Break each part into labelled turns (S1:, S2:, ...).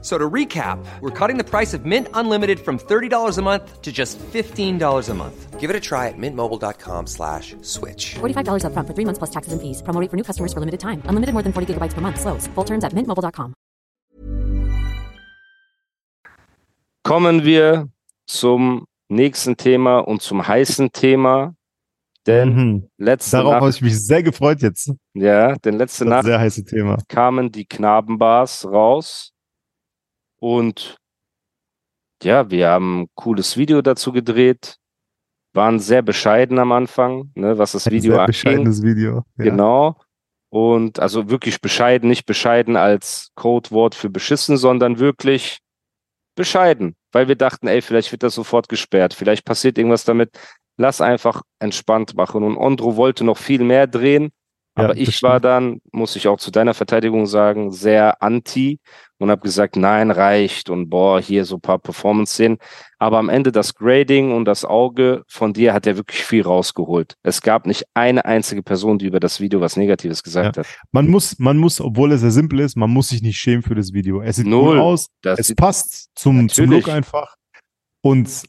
S1: So to recap, we're cutting the price of Mint Unlimited from $30 a month to just $15 a month. Give it a try at mintmobile.com slash switch.
S2: $45 upfront for three months plus taxes and fees. Promo rate for new customers for limited time. Unlimited more than 40 gigabytes per month. Slows. Full terms at mintmobile.com.
S3: Kommen wir zum nächsten Thema und zum heißen Thema. Denn
S4: Mhm.
S3: letzte
S4: Darauf habe ich mich sehr gefreut jetzt.
S3: ja, denn letzte
S4: Das
S3: Nacht
S4: sehr heiße Thema.
S3: kamen die Knabenbars raus und ja, wir haben ein cooles Video dazu gedreht, waren sehr bescheiden am Anfang, ne, was das
S4: Ein
S3: Video
S4: sehr
S3: anging.
S4: bescheidenes Video. Ja.
S3: Genau. Und also wirklich bescheiden, nicht bescheiden als Codewort für beschissen, sondern wirklich bescheiden, weil wir dachten, ey, vielleicht wird das sofort gesperrt, vielleicht passiert irgendwas damit. Lass einfach entspannt machen. Und Ondro wollte noch viel mehr drehen,
S4: Ja,
S3: aber
S4: das
S3: ich war dann, muss ich auch zu deiner Verteidigung sagen, sehr anti und habe gesagt, nein, reicht und boah, hier so ein paar Performance-Szenen. Aber am Ende das Grading und das Auge von dir hat ja wirklich viel rausgeholt. Es gab nicht eine einzige Person, die über das Video was Negatives gesagt hat.
S4: Man muss, man muss, obwohl es sehr simpel ist, man muss sich nicht schämen für das Video. Es sieht
S3: Null.
S4: cool aus,
S3: Das
S4: es passt zum, zum. Look einfach. Und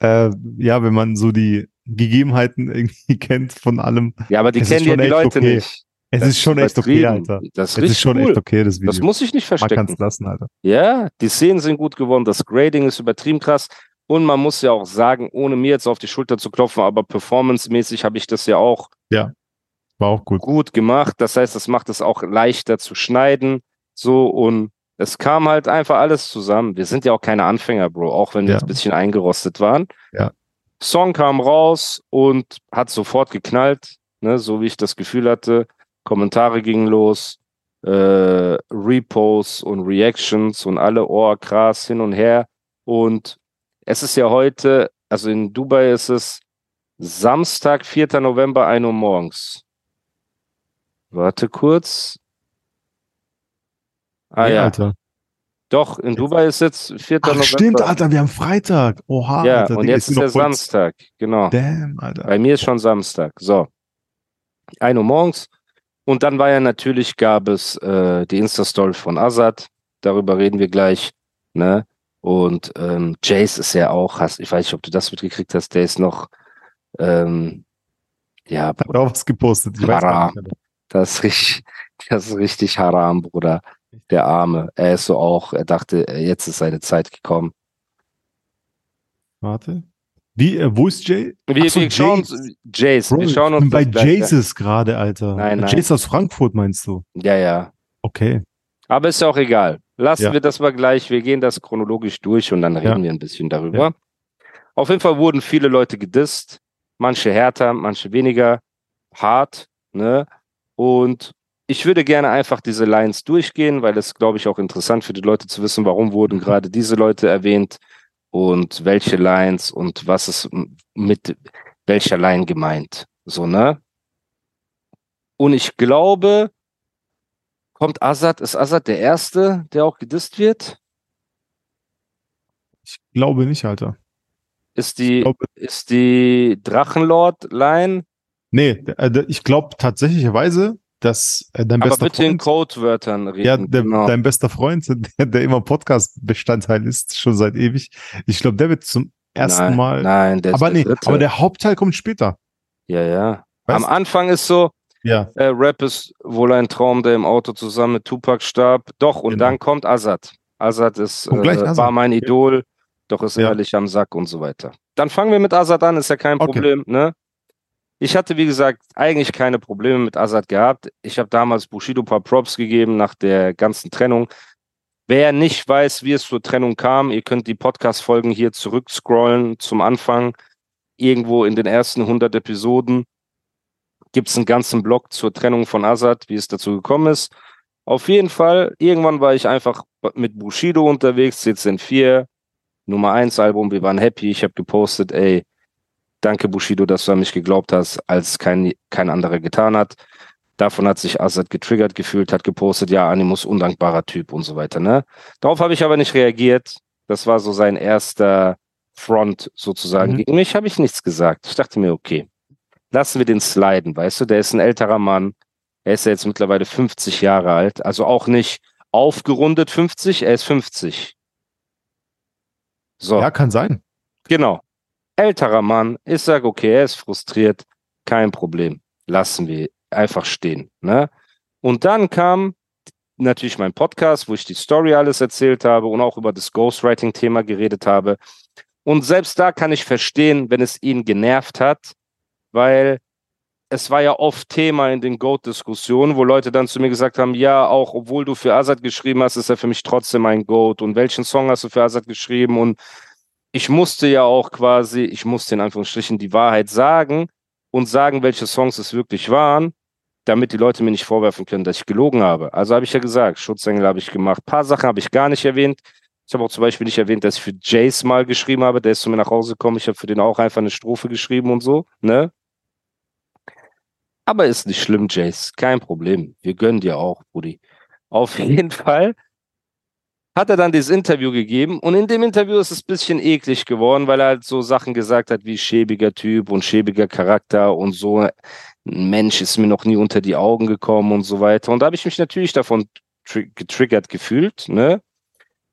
S4: äh, ja, wenn man so die Gegebenheiten irgendwie kennt von allem,
S3: ja, aber die kennen ja die Leute
S4: okay.
S3: nicht.
S4: Es
S3: Das
S4: ist schon echt okay. Alter.
S3: Das ist
S4: Es ist schon
S3: cool.
S4: echt okay, das Video.
S3: Das muss ich nicht
S4: man kann
S3: verstecken.
S4: es lassen, Alter.
S3: Ja, die Szenen sind gut geworden, das Grading ist übertrieben krass. Und man muss ja auch sagen, ohne mir jetzt auf die Schulter zu klopfen, aber performancemäßig habe ich das ja auch
S4: War auch gut.
S3: gut gemacht. Das heißt, das macht es auch leichter zu schneiden. So und es kam halt einfach alles zusammen. Wir sind ja auch keine Anfänger, Bro, auch wenn wir
S4: Ja.
S3: jetzt ein bisschen eingerostet waren.
S4: Ja.
S3: Song kam raus und hat sofort geknallt, ne, so wie ich das Gefühl hatte. Kommentare gingen los, äh, Reposts und Reactions und alle, oh krass, hin und her. Und es ist ja heute, also in Dubai ist es Samstag, 4. November, 1 Uhr morgens. Warte kurz. Ah
S4: Nee,
S3: ja,
S4: Alter.
S3: doch, in Dubai ist jetzt 4.
S4: Ach,
S3: November.
S4: stimmt, Alter, wir haben Freitag. Oha,
S3: Ja,
S4: Alter.
S3: und
S4: Digga,
S3: jetzt ist der Samstag, genau.
S4: Damn, Alter.
S3: Bei mir ist schon Samstag. So. 1 Uhr morgens. Und dann war ja natürlich, gab es äh, die Insta-Story von Azad. Darüber reden wir gleich. Ne? Und ähm, Jace ist ja auch, hast, ich weiß nicht, ob du das mitgekriegt hast, der ist noch, ähm, ja,
S4: Hat auch was gepostet. Ich weiß
S3: Haram.
S4: Alter.
S3: das ist richtig, das ist richtig haram, Bruder. Der Arme. Er ist so auch, er dachte, jetzt ist seine Zeit gekommen.
S4: Warte. Wie, äh, wo ist Jay?
S3: Wir,
S4: so,
S3: wir schauen,
S4: Jace.
S3: Jace,
S4: Bro,
S3: wir schauen
S4: ich
S3: uns
S4: bin bei. Jaces gerade, Alter.
S3: Nein, nein.
S4: Jace aus Frankfurt meinst du?
S3: Ja, ja.
S4: Okay.
S3: Aber ist ja auch egal. Lassen
S4: Ja.
S3: wir das mal gleich. Wir gehen das chronologisch durch und dann reden
S4: Ja.
S3: wir ein bisschen darüber. Auf jeden Fall wurden viele Leute gedisst. Manche härter, manche weniger hart. Ne? Und ich würde gerne einfach diese Lines durchgehen, weil es, glaube ich, auch interessant für die Leute zu wissen, warum wurden gerade diese Leute erwähnt und welche Lines und was ist mit welcher Line gemeint. So, ne? Und ich glaube, kommt Azad, ist Azad der Erste, der auch gedisst wird?
S4: Ich glaube nicht, Alter.
S3: Ist die, ist die Drachenlord-Line?
S4: nee, äh, ich glaube tatsächlicherweise, dass äh, dein
S3: Aber
S4: bester
S3: bitte in
S4: Freund,
S3: Codewörtern reden.
S4: ja, der,
S3: genau.
S4: dein bester Freund, der, der immer Podcast-Bestandteil ist, schon seit ewig. Ich glaube, der wird zum ersten
S3: nein,
S4: Mal.
S3: Nein, der ist
S4: aber
S3: der
S4: nee,
S3: Dritte.
S4: aber der Hauptteil kommt später.
S3: ja, ja. Am
S4: Weißt?
S3: Anfang ist so,
S4: Ja,
S3: äh, Rap ist wohl ein Traum, der im Auto zusammen mit Tupac starb. Doch, und
S4: Genau.
S3: dann kommt Azad. Azad ist, äh,
S4: Azad.
S3: war mein Idol, doch ist
S4: Ja.
S3: ehrlich am Sack und so weiter. Dann fangen wir mit Azad an, ist ja kein
S4: Okay.
S3: Problem, ne? Ich hatte, wie gesagt, eigentlich keine Probleme mit Azad gehabt. Ich habe damals Bushido ein paar Props gegeben nach der ganzen Trennung. Wer nicht weiß, wie es zur Trennung kam, ihr könnt die Podcast-Folgen hier zurückscrollen zum Anfang. Irgendwo in den ersten 100 Episoden gibt es einen ganzen Blog zur Trennung von Azad, wie es dazu gekommen ist. Auf jeden Fall, irgendwann war ich einfach mit Bushido unterwegs, CZN 4, Nummer 1 Album, wir waren happy. Ich habe gepostet, ey, danke Bushido, dass du an mich geglaubt hast, als kein, kein anderer getan hat. Davon hat sich Azad getriggert gefühlt, hat gepostet, ja, Animus undankbarer Typ und so weiter. Ne? Darauf habe ich aber nicht reagiert. Das war so sein erster Front sozusagen.
S4: Mhm.
S3: Gegen mich habe ich nichts gesagt. Ich dachte mir, okay, lassen wir den sliden, weißt du, der ist ein älterer Mann. Er ist ja jetzt mittlerweile 50 Jahre alt, also auch nicht aufgerundet 50, er ist 50. So.
S4: Ja, kann sein.
S3: Genau. Älterer Mann. Ich sage, okay, er ist frustriert. Kein Problem. Lassen wir einfach stehen. Ne? Und dann kam natürlich mein Podcast, wo ich die Story alles erzählt habe und auch über das Ghostwriting-Thema geredet habe. Und selbst da kann ich verstehen, wenn es ihn genervt hat, weil es war ja oft Thema in den Goat-Diskussionen, wo Leute dann zu mir gesagt haben, ja, auch obwohl du für Azad geschrieben hast, ist er für mich trotzdem ein Goat. Und welchen Song hast du für Azad geschrieben? Und ich musste ja auch quasi, ich musste in Anführungsstrichen die Wahrheit sagen und sagen, welche Songs es wirklich waren, damit die Leute mir nicht vorwerfen können, dass ich gelogen habe. Also habe ich ja gesagt, Schutzengel habe ich gemacht. Paar Sachen habe ich gar nicht erwähnt. Ich habe auch zum Beispiel nicht erwähnt, dass ich für Jace mal geschrieben habe. Der ist zu mir nach Hause gekommen. Ich habe für den auch einfach eine Strophe geschrieben und so, ne? Aber ist nicht schlimm, Jace. Kein Problem. Wir gönnen dir auch, Brudi. Auf jeden Fall hat er dann dieses Interview gegeben und in dem Interview ist es ein bisschen eklig geworden, weil er halt so Sachen gesagt hat wie schäbiger Typ und schäbiger Charakter und so. Ein Mensch ist mir noch nie unter die Augen gekommen und so weiter. Und da habe ich mich natürlich davon getriggert gefühlt, ne?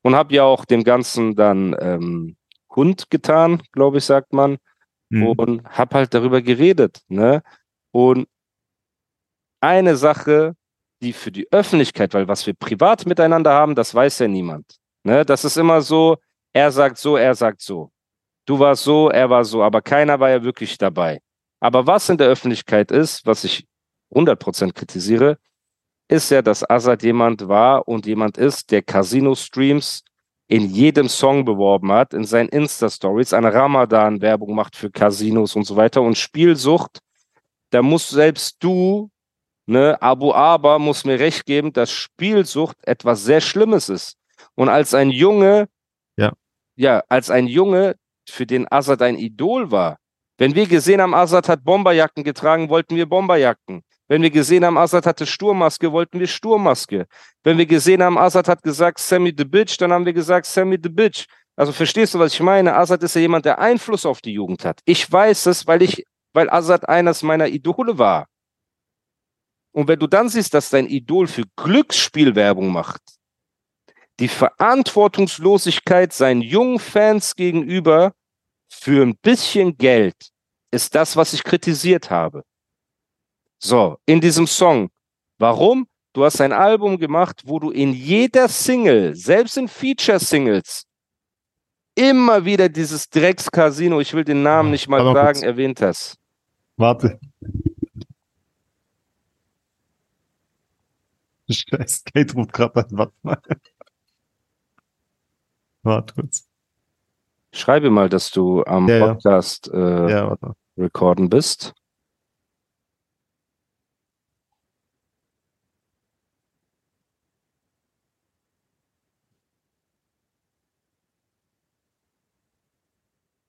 S3: Und habe ja auch dem Ganzen dann ähm, Hund getan, glaube ich, sagt man.
S4: Mhm.
S3: Und habe halt darüber geredet, ne? Und eine Sache, die für die Öffentlichkeit, weil was wir privat miteinander haben, das weiß ja niemand. Ne? Das ist immer so, er sagt so, er sagt so. Du warst so, er war so, aber keiner war ja wirklich dabei. Aber was in der Öffentlichkeit ist, was ich 100% kritisiere, ist ja, dass Azad jemand war und jemand ist, der Casino-Streams in jedem Song beworben hat, in seinen Insta-Stories, eine Ramadan-Werbung macht für Casinos und so weiter und Spielsucht, da musst selbst du Ne, Abu Aber muss mir recht geben, dass Spielsucht etwas sehr Schlimmes ist. Und als ein Junge,
S4: Ja.
S3: ja, als ein Junge, für den Assad ein Idol war. Wenn wir gesehen haben, Assad hat Bomberjacken getragen, wollten wir Bomberjacken. Wenn wir gesehen haben, Assad hatte Sturmmaske, wollten wir Sturmmaske. Wenn wir gesehen haben, Assad hat gesagt, Sammy the Bitch, dann haben wir gesagt, Sammy the Bitch. Also verstehst du, was ich meine? Assad ist ja jemand, der Einfluss auf die Jugend hat. Ich weiß es, weil ich, weil Assad eines meiner Idole war. Und wenn du dann siehst, dass dein Idol für Glücksspielwerbung macht, die Verantwortungslosigkeit seinen jungen Fans gegenüber für ein bisschen Geld ist das, was ich kritisiert habe. So, in diesem Song. Warum? Du hast ein Album gemacht, wo du in jeder Single, selbst in Feature-Singles, immer wieder dieses Drecks-Casino, ich will den Namen nicht mal
S4: Aber
S3: sagen,
S4: kurz.
S3: erwähnt hast.
S4: Warte. Scheiß Kate ruft gerade an. Warte mal. Warte kurz.
S3: Schreibe mal, dass du am
S4: Ja, ja.
S3: Podcast äh,
S4: Ja,
S3: recorden bist.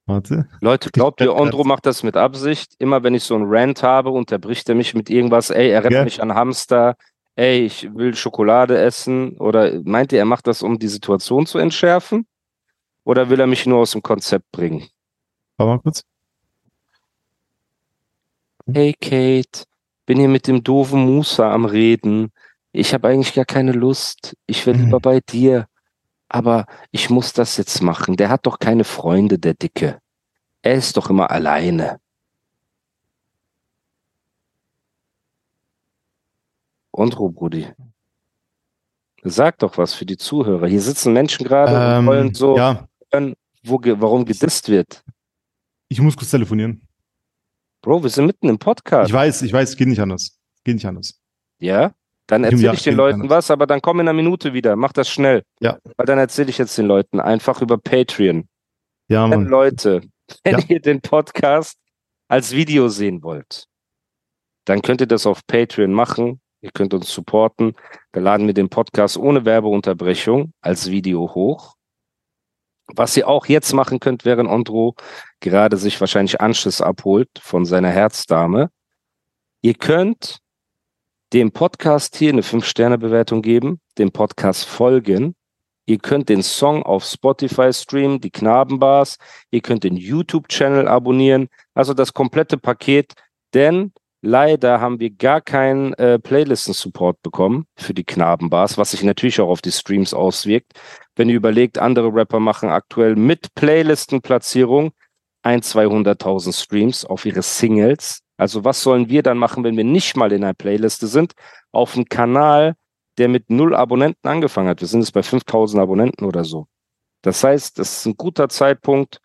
S4: Warte.
S3: Leute, glaubt ihr,
S4: ganz-
S3: macht das mit Absicht? Immer wenn ich so einen Rant habe, unterbricht er mich mit irgendwas, ey, erinnert
S4: Ja.
S3: mich an Hamster, ey, ich will Schokolade essen. Oder meint ihr, er macht das, um die Situation zu entschärfen? Oder will er mich nur aus dem Konzept bringen?
S4: Warte mal kurz.
S3: Hey Kate, bin hier mit dem doofen Musa am Reden. Ich habe eigentlich gar keine Lust. Ich will
S4: Mhm.
S3: lieber bei dir. Aber ich muss das jetzt machen. Der hat doch keine Freunde, der Dicke. Er ist doch immer alleine. Und Brudi. Sag doch was für die Zuhörer. Hier sitzen Menschen gerade und wollen
S4: Ähm,
S3: so
S4: Ja,
S3: hören, wo, warum gedisst wird.
S4: ich muss kurz telefonieren.
S3: Bro, wir sind mitten im Podcast.
S4: Ich weiß, ich weiß, geht nicht anders. Geht nicht anders.
S3: Ja? Dann
S4: Ja,
S3: erzähle ich den Leuten
S4: anders.
S3: was, aber dann komm in einer Minute wieder. Mach das schnell.
S4: Ja.
S3: Weil dann erzähle ich jetzt den Leuten einfach über Patreon.
S4: Ja, Mann.
S3: Leute, wenn
S4: Ja.
S3: ihr den Podcast als Video sehen wollt, dann könnt ihr das auf Patreon machen. Ihr könnt uns supporten. Da laden wir den Podcast ohne Werbeunterbrechung als Video hoch. Was ihr auch jetzt machen könnt, während Ondro gerade sich wahrscheinlich Anschluss abholt von seiner Herzdame. Ihr könnt dem Podcast hier eine 5-Sterne-Bewertung geben, dem Podcast folgen. Ihr könnt den Song auf Spotify streamen, die Knabenbars. Ihr könnt den YouTube-Channel abonnieren. Also das komplette Paket, denn leider haben wir gar keinen äh, Playlisten-Support bekommen für die Knabenbars, was sich natürlich auch auf die Streams auswirkt. Wenn ihr überlegt, andere Rapper machen aktuell mit Playlistenplatzierung ein, 200.000 Streams auf ihre Singles. Also was sollen wir dann machen, wenn wir nicht mal in einer Playliste sind, auf einem Kanal, der mit null Abonnenten angefangen hat. Wir sind jetzt bei 5000 Abonnenten oder so. Das heißt, das ist ein guter Zeitpunkt,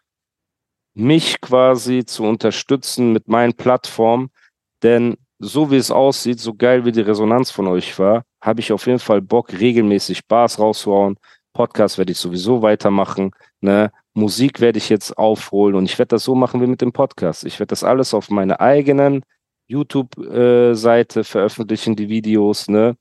S3: mich quasi zu unterstützen mit meinen Plattformen, denn so wie es aussieht, so geil wie die Resonanz von euch war, habe ich auf jeden Fall Bock, regelmäßig Bars rauszuhauen. Podcast werde ich sowieso weitermachen. Ne? Musik werde ich jetzt aufholen und ich werde das so machen wie mit dem Podcast. Ich werde das alles auf meiner eigenen YouTube-Seite äh, veröffentlichen, die Videos, ne?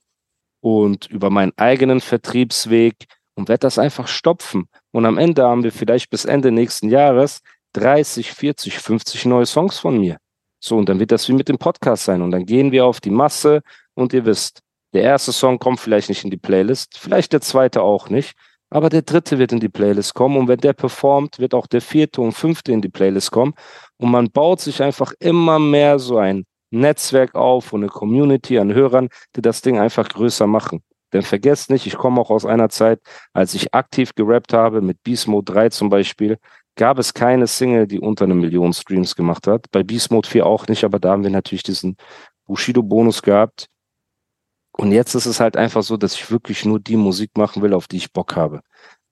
S3: Und über meinen eigenen Vertriebsweg und werde das einfach stopfen. Und am Ende haben wir vielleicht bis Ende nächsten Jahres 30, 40, 50 neue Songs von mir. So, und dann wird das wie mit dem Podcast sein. Und dann gehen wir auf die Masse und ihr wisst, der erste Song kommt vielleicht nicht in die Playlist, vielleicht der zweite auch nicht, aber der dritte wird in die Playlist kommen. Und wenn der performt, wird auch der vierte und fünfte in die Playlist kommen. Und man baut sich einfach immer mehr so ein Netzwerk auf und eine Community an Hörern, die das Ding einfach größer machen. Denn vergesst nicht, ich komme auch aus einer Zeit, als ich aktiv gerappt habe, mit Beast Mode 3 zum Beispiel, gab es keine Single, die unter eine Million Streams gemacht hat. Bei Beast Mode 4 auch nicht, aber da haben wir natürlich diesen Bushido-Bonus gehabt. Und jetzt ist es halt einfach so, dass ich wirklich nur die Musik machen will, auf die ich Bock habe.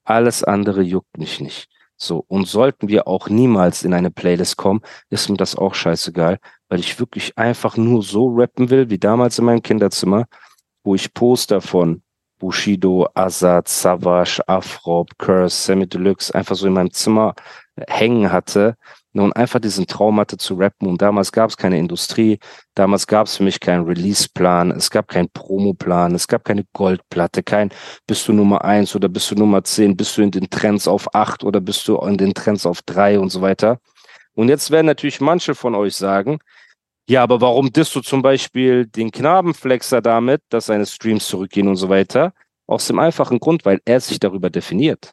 S3: Alles andere juckt mich nicht. So, und sollten wir auch niemals in eine Playlist kommen, ist mir das auch scheißegal, weil ich wirklich einfach nur so rappen will, wie damals in meinem Kinderzimmer, wo ich Poster von Bushido, Azad, Savage, Afrop, Curse, Semi Deluxe einfach so in meinem Zimmer hängen hatte und einfach diesen Traum hatte zu rappen. Und damals gab es keine Industrie, damals gab es für mich keinen Release-Plan, es gab keinen Promo-Plan, es gab keine Goldplatte, kein bist du Nummer eins oder bist du Nummer zehn, bist du in den Trends auf acht oder bist du in den Trends auf drei und so weiter. Und jetzt werden natürlich manche von euch sagen, ja, aber warum disst du zum Beispiel den Knabenflexer damit, dass seine Streams zurückgehen und so weiter? Aus dem einfachen Grund, weil er sich darüber definiert.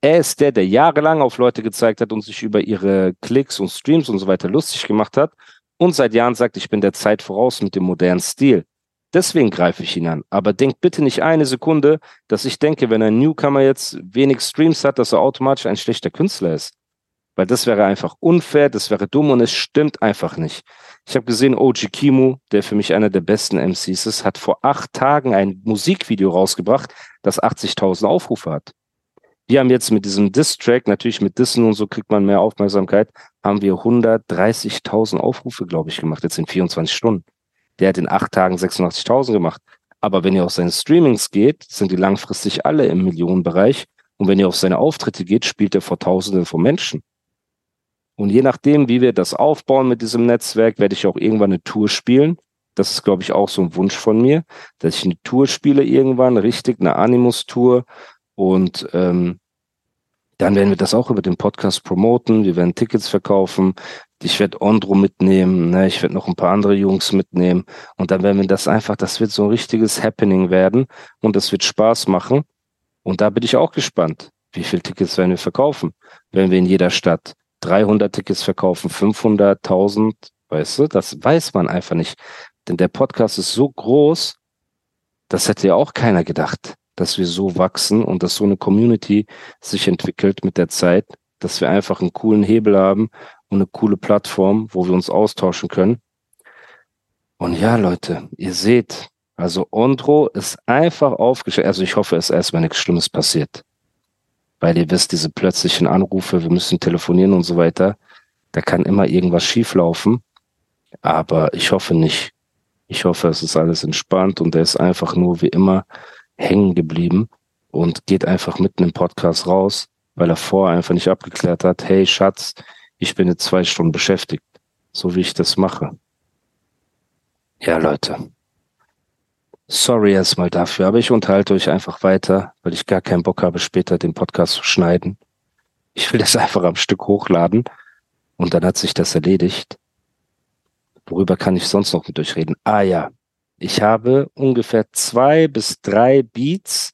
S3: Er ist der, der jahrelang auf Leute gezeigt hat und sich über ihre Klicks und Streams und so weiter lustig gemacht hat und seit Jahren sagt, ich bin der Zeit voraus mit dem modernen Stil. Deswegen greife ich ihn an. Aber denkt bitte nicht eine Sekunde, dass ich denke, wenn ein Newcomer jetzt wenig Streams hat, dass er automatisch ein schlechter Künstler ist. Weil das wäre einfach unfair, das wäre dumm und es stimmt einfach nicht. Ich habe gesehen, OG Kimu, der für mich einer der besten MCs ist, hat vor acht Tagen ein Musikvideo rausgebracht, das 80.000 Aufrufe hat. Wir haben jetzt mit diesem Diss-Track, natürlich mit Dissen und so kriegt man mehr Aufmerksamkeit, haben wir 130.000 Aufrufe, glaube ich, gemacht, jetzt in 24 Stunden. Der hat in acht Tagen 86.000 gemacht. Aber wenn ihr auf seine Streamings geht, sind die langfristig alle im Millionenbereich. Und wenn ihr auf seine Auftritte geht, spielt er vor Tausenden von Menschen. Und je nachdem, wie wir das aufbauen mit diesem Netzwerk, werde ich auch irgendwann eine Tour spielen. Das ist, glaube ich, auch so ein Wunsch von mir, dass ich eine Tour spiele irgendwann, richtig, eine Animus-Tour, und ähm, dann werden wir das auch über den Podcast promoten. Wir werden Tickets verkaufen. Ich werde Ondro mitnehmen. Ne? Ich werde noch ein paar andere Jungs mitnehmen. Und dann werden wir das einfach, das wird so ein richtiges Happening werden. Und das wird Spaß machen. Und da bin ich auch gespannt. Wie viele Tickets werden wir verkaufen? Wenn wir in jeder Stadt 300 Tickets verkaufen, 500, 1000, weißt du, das weiß man einfach nicht. Denn der Podcast ist so groß, das hätte ja auch keiner gedacht dass wir so wachsen und dass so eine Community sich entwickelt mit der Zeit, dass wir einfach einen coolen Hebel haben und eine coole Plattform, wo wir uns austauschen können. Und ja, Leute, ihr seht, also Ondro ist einfach aufgestellt. Also ich hoffe, es ist erstmal nichts Schlimmes passiert. Weil ihr wisst, diese plötzlichen Anrufe, wir müssen telefonieren und so weiter, da kann immer irgendwas schieflaufen. Aber ich hoffe nicht. Ich hoffe, es ist alles entspannt und er ist einfach nur wie immer hängen geblieben und geht einfach mitten im Podcast raus, weil er vorher einfach nicht abgeklärt hat, hey Schatz, ich bin jetzt zwei Stunden beschäftigt, so wie ich das mache. Ja, Leute. Sorry erstmal dafür, aber ich unterhalte euch einfach weiter, weil ich gar keinen Bock habe, später den Podcast zu schneiden. Ich will das einfach am Stück hochladen und dann hat sich das erledigt. Worüber kann ich sonst noch mit euch reden? Ah ja, Ich habe ungefähr zwei bis drei Beats,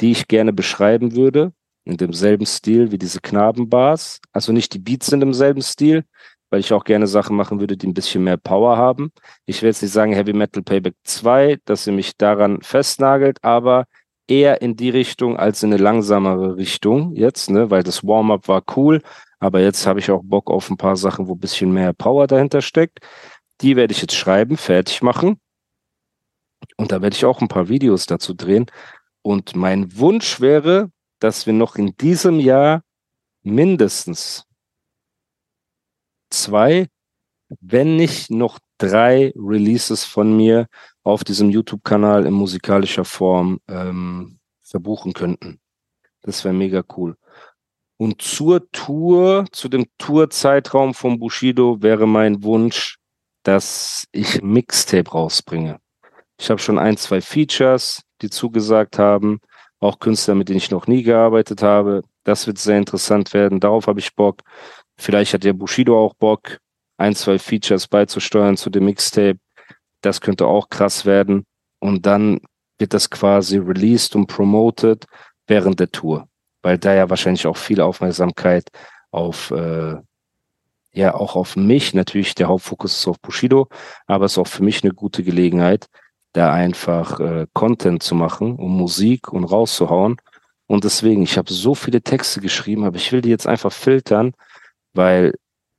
S3: die ich gerne beschreiben würde, in demselben Stil wie diese Knabenbars. Also nicht die Beats sind im selben Stil, weil ich auch gerne Sachen machen würde, die ein bisschen mehr Power haben. Ich will jetzt nicht sagen Heavy Metal Payback 2, dass ihr mich daran festnagelt, aber eher in die Richtung als in eine langsamere Richtung jetzt, ne, weil das Warm-up war cool, aber jetzt habe ich auch Bock auf ein paar Sachen, wo ein bisschen mehr Power dahinter steckt. Die werde ich jetzt schreiben, fertig machen. Und da werde ich auch ein paar Videos dazu drehen. Und mein Wunsch wäre, dass wir noch in diesem Jahr mindestens zwei, wenn nicht noch drei Releases von mir auf diesem YouTube-Kanal in musikalischer Form ähm, verbuchen könnten. Das wäre mega cool. Und zur Tour, zu dem Tourzeitraum von Bushido wäre mein Wunsch, dass ich Mixtape rausbringe. Ich habe schon ein, zwei Features, die zugesagt haben, auch Künstler, mit denen ich noch nie gearbeitet habe. Das wird sehr interessant werden. Darauf habe ich Bock. Vielleicht hat der Bushido auch Bock, ein, zwei Features beizusteuern zu dem Mixtape. Das könnte auch krass werden. Und dann wird das quasi released und promoted während der Tour weil da ja wahrscheinlich auch viel Aufmerksamkeit auf, äh, ja, auch auf mich, natürlich der Hauptfokus ist auf Bushido, aber es ist auch für mich eine gute Gelegenheit, da einfach äh, Content zu machen, um Musik und rauszuhauen. Und deswegen, ich habe so viele Texte geschrieben, aber ich will die jetzt einfach filtern, weil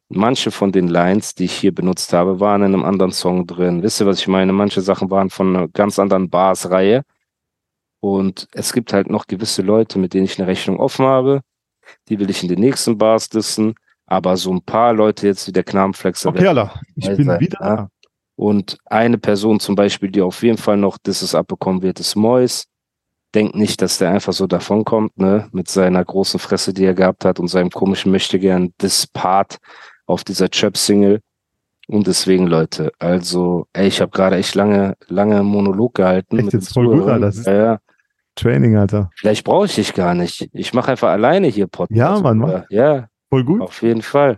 S3: manche von den Lines, die ich hier benutzt habe, waren in einem anderen Song drin. Wisst ihr, was ich meine? Manche Sachen waren von einer ganz anderen Bars-Reihe. Und es gibt halt noch gewisse Leute, mit denen ich eine Rechnung offen habe. Die will ich in den nächsten Bars dissen. Aber so ein paar Leute jetzt wie der Knabenflexer.
S4: Okay, Allah, ich bin sein, wieder
S3: ja? Und eine Person zum Beispiel, die auf jeden Fall noch Disses abbekommen wird, ist Mois. Denkt nicht, dass der einfach so davonkommt, ne, mit seiner großen Fresse, die er gehabt hat und seinem komischen Möchtegern Diss-Part auf dieser Chöp-Single. Und deswegen, Leute, also, ey, ich habe gerade echt lange, lange Monolog gehalten.
S4: Echt, jetzt voll gut, Alter. Das ist, ja, Training, Alter.
S3: Vielleicht brauche ich dich gar nicht. Ich mache einfach alleine hier
S4: Podcast. Ja, Mann, Mann.
S3: Ja.
S4: Voll gut.
S3: Auf jeden Fall.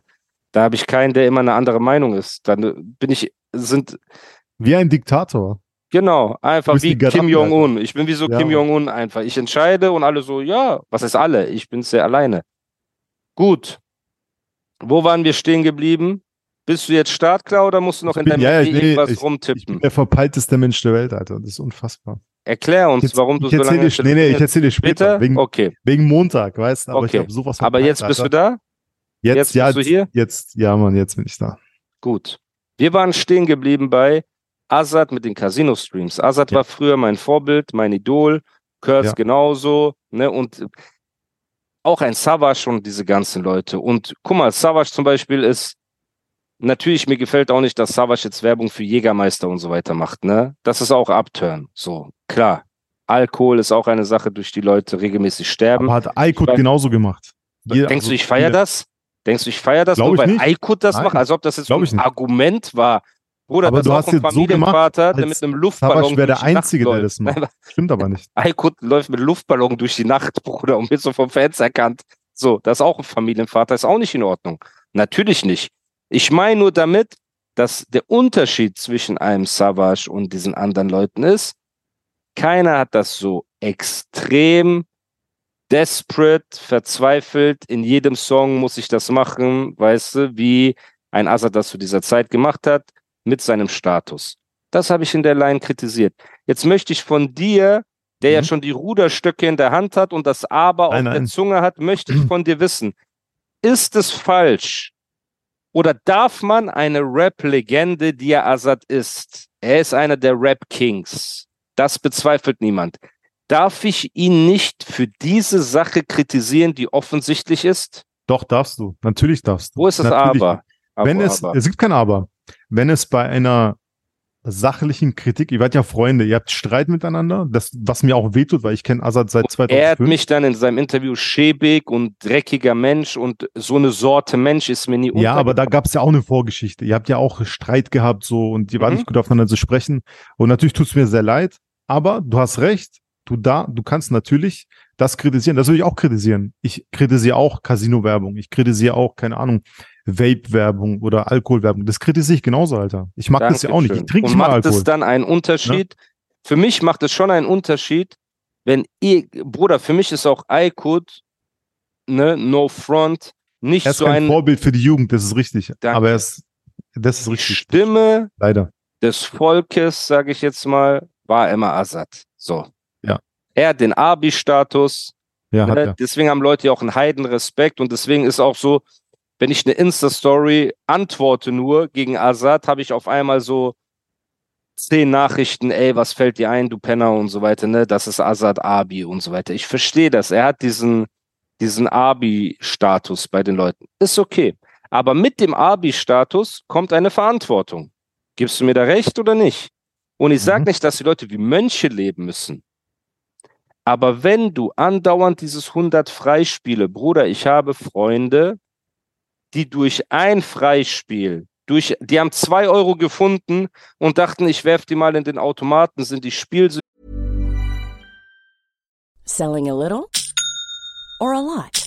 S3: Da habe ich keinen, der immer eine andere Meinung ist. Dann bin ich, sind.
S4: Wie ein Diktator.
S3: Genau, einfach wie Kim Jong-un. Ich bin wie so ja. Kim Jong-un einfach. Ich entscheide und alle so, ja, was ist alle? Ich bin sehr alleine. Gut. Wo waren wir stehen geblieben? Bist du jetzt startklar oder musst du noch ich in deinem
S4: ja, irgendwas
S3: nee, rumtippen? Ich
S4: bin der verpeilteste Mensch der Welt, Alter. Das ist unfassbar.
S3: Erklär uns,
S4: jetzt,
S3: warum du so
S4: lange... Ich, nee, nee, ich erzähle dir später. Wegen,
S3: okay.
S4: wegen Montag, weißt du? Aber
S3: okay.
S4: ich sowas
S3: Aber jetzt bist du da?
S4: Jetzt,
S3: jetzt
S4: ja,
S3: bist du hier?
S4: Jetzt, ja, Mann, jetzt bin ich da.
S3: Gut. Wir waren stehen geblieben bei Azad mit den Casino-Streams. Azad ja. war früher mein Vorbild, mein Idol. Kurz ja. genauso. Ne? Und auch ein Savage und diese ganzen Leute. Und guck mal, Savage zum Beispiel ist natürlich, mir gefällt auch nicht, dass Savage jetzt Werbung für Jägermeister und so weiter macht, ne? Das ist auch Upturn. So, klar. Alkohol ist auch eine Sache, durch die Leute regelmäßig sterben.
S4: Aber hat Aykut genauso gemacht.
S3: Jeder, denkst du, ich feiere das? Denkst du, ich feiere das
S4: nur,
S3: weil Aykut das Nein. macht? Als ob das jetzt ein Argument war. Bruder,
S4: aber du hast jetzt so gemacht,
S3: der mit einem Luftballon
S4: Savage wäre der Einzige, der das macht. Stimmt aber nicht.
S3: Aykut läuft mit Luftballon durch die Nacht, Bruder, und wird so vom Fans erkannt. So, das ist auch ein Familienvater, ist auch nicht in Ordnung. Natürlich nicht. Ich meine nur damit, dass der Unterschied zwischen einem Savage und diesen anderen Leuten ist, keiner hat das so extrem desperate, verzweifelt, in jedem Song muss ich das machen, weißt du, wie ein Assad das zu dieser Zeit gemacht hat, mit seinem Status. Das habe ich in der Line kritisiert. Jetzt möchte ich von dir, der mhm. ja schon die Ruderstöcke in der Hand hat und das Aber nein, auf nein. der Zunge hat, möchte ich von dir wissen, ist es falsch, oder darf man eine Rap-Legende, die er Azad ist, er ist einer der Rap-Kings, das bezweifelt niemand, darf ich ihn nicht für diese Sache kritisieren, die offensichtlich ist?
S4: Doch, darfst du. Natürlich darfst du.
S3: Wo ist das
S4: Natürlich.
S3: Aber?
S4: Wenn aber, es, aber. es gibt kein Aber. Wenn es bei einer sachlichen Kritik. Ihr wart ja Freunde, ihr habt Streit miteinander, das, was mir auch wehtut, weil ich kenne Assad seit 2005.
S3: Er hat mich dann in seinem Interview schäbig und dreckiger Mensch und so eine Sorte Mensch ist mir nie
S4: Ja, aber da gab es ja auch eine Vorgeschichte. Ihr habt ja auch Streit gehabt so und ihr mhm. wart nicht gut aufeinander zu sprechen. Und natürlich tut es mir sehr leid, aber du hast recht, du da, du kannst natürlich das kritisieren, das würde ich auch kritisieren. Ich kritisiere auch Casino-Werbung, ich kritisiere auch, keine Ahnung, Vape-Werbung oder Alkoholwerbung. Das kritisiere ich genauso, Alter. Ich mag das ja auch nicht. Ich trinke
S3: nicht
S4: mal
S3: macht
S4: Alkohol.
S3: es dann einen Unterschied? Für mich macht es schon einen Unterschied, wenn ihr, Bruder, für mich ist auch iCode, ne, no front, nicht
S4: er ist
S3: so
S4: kein
S3: ein
S4: Vorbild für die Jugend, das ist richtig.
S3: Danke.
S4: Aber er ist, das ist
S3: die
S4: richtig.
S3: Stimme
S4: Leider.
S3: des Volkes, sage ich jetzt mal, war immer Assad. So. Er hat den Abi-Status,
S4: Ja, hat
S3: Ne?
S4: er.
S3: Deswegen haben Leute ja auch einen Heidenrespekt und deswegen ist auch so, wenn ich eine Insta-Story antworte nur gegen Assad, habe ich auf einmal so zehn Nachrichten, ey, was fällt dir ein, du Penner und so weiter, ne? Das ist Assad Abi und so weiter. Ich verstehe das. Er hat diesen, diesen Abi-Status bei den Leuten. Ist okay. Aber mit dem Abi-Status kommt eine Verantwortung. Gibst du mir da recht oder nicht? Und ich sage
S4: Mhm.
S3: nicht, dass die Leute wie Mönche leben müssen. Aber wenn du andauernd dieses 100 Freispiele, Bruder, ich habe Freunde, die durch ein Freispiel, durch, die haben zwei Euro gefunden und dachten, ich werf die mal in den Automaten, sind die Spielsüchtig
S5: Selling a little or a lot?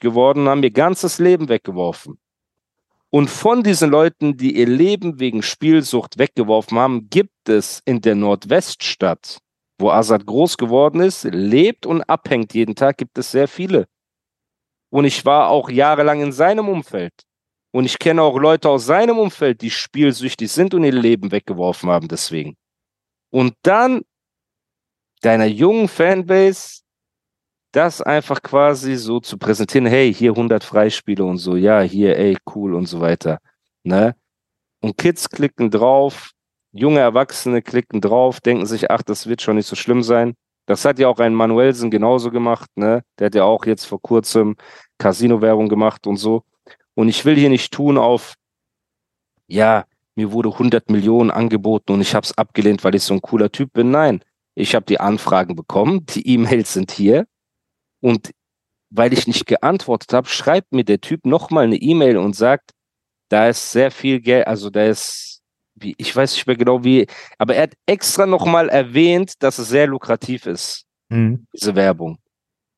S3: geworden, haben ihr ganzes Leben weggeworfen. Und von diesen Leuten, die ihr Leben wegen Spielsucht weggeworfen haben, gibt es in der Nordweststadt, wo Assad groß geworden ist, lebt und abhängt jeden Tag, gibt es sehr viele. Und ich war auch jahrelang in seinem Umfeld. Und ich kenne auch Leute aus seinem Umfeld, die spielsüchtig sind und ihr Leben weggeworfen haben deswegen. Und dann deiner jungen Fanbase das einfach quasi so zu präsentieren, hey, hier 100 Freispiele und so, ja, hier, ey, cool und so weiter, ne? Und Kids klicken drauf, junge Erwachsene klicken drauf, denken sich, ach, das wird schon nicht so schlimm sein. Das hat ja auch ein Manuelsen genauso gemacht, ne? Der hat ja auch jetzt vor kurzem Casino-Werbung gemacht und so. Und ich will hier nicht tun auf, ja, mir wurde 100 Millionen angeboten und ich habe es abgelehnt, weil ich so ein cooler Typ bin. Nein, ich habe die Anfragen bekommen, die E-Mails sind hier und weil ich nicht geantwortet habe, schreibt mir der Typ nochmal eine E-Mail und sagt, da ist sehr viel Geld, also da ist, wie, ich weiß nicht mehr genau wie, aber er hat extra nochmal erwähnt, dass es sehr lukrativ ist,
S4: Mhm.
S3: diese Werbung.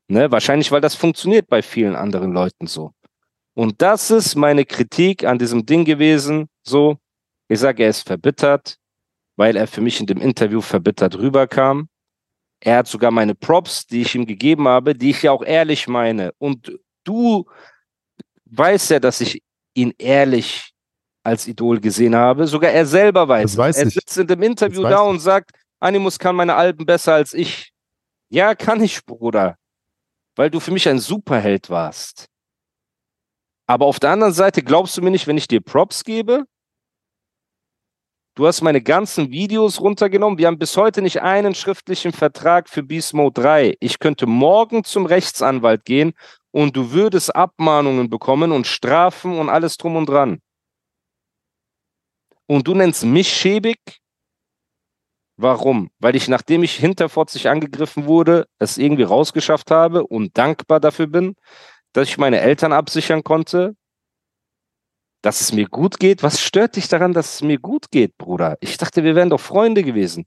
S3: Ne? Wahrscheinlich, weil das funktioniert bei vielen anderen Leuten so. Und das ist meine Kritik an diesem Ding gewesen. So, ich sage, er ist verbittert, weil er für mich in dem Interview verbittert rüberkam. Er hat sogar meine Props, die ich ihm gegeben habe, die ich ja auch ehrlich meine. Und du weißt ja, dass ich ihn ehrlich als Idol gesehen habe. Sogar er selber weiß.
S4: Das weiß
S3: er
S4: ich.
S3: sitzt in dem Interview da und sagt, Animus kann meine Alben besser als ich. Ja, kann ich, Bruder. Weil du für mich ein Superheld warst. Aber auf der anderen Seite glaubst du mir nicht, wenn ich dir Props gebe? Du hast meine ganzen Videos runtergenommen. Wir haben bis heute nicht einen schriftlichen Vertrag für Beast Mode 3. Ich könnte morgen zum Rechtsanwalt gehen und du würdest Abmahnungen bekommen und Strafen und alles drum und dran. Und du nennst mich schäbig? Warum? Weil ich, nachdem ich hinterfotzig angegriffen wurde, es irgendwie rausgeschafft habe und dankbar dafür bin, dass ich meine Eltern absichern konnte, dass es mir gut geht. Was stört dich daran, dass es mir gut geht, Bruder? Ich dachte, wir wären doch Freunde gewesen.